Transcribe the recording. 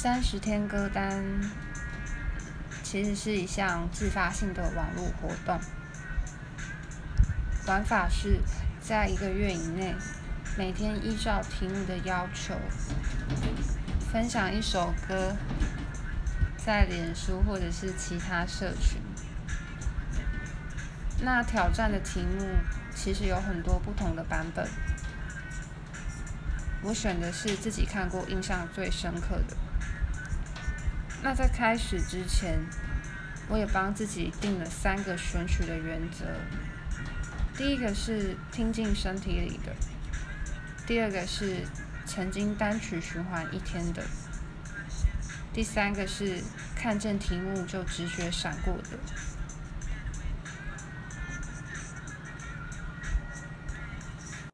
三十天歌单其实是一项自发性的网络活动，玩法是在一个月以内，每天依照题目的要求，分享一首歌，在脸书或者是其他社群。那挑战的题目其实有很多不同的版本，我选的是自己看过印象最深刻的。那在开始之前，我也帮自己定了三个选曲的原则。第一个是听进身体里的，第二个是曾经单曲循环一天的，第三个是看见题目就直觉闪过的。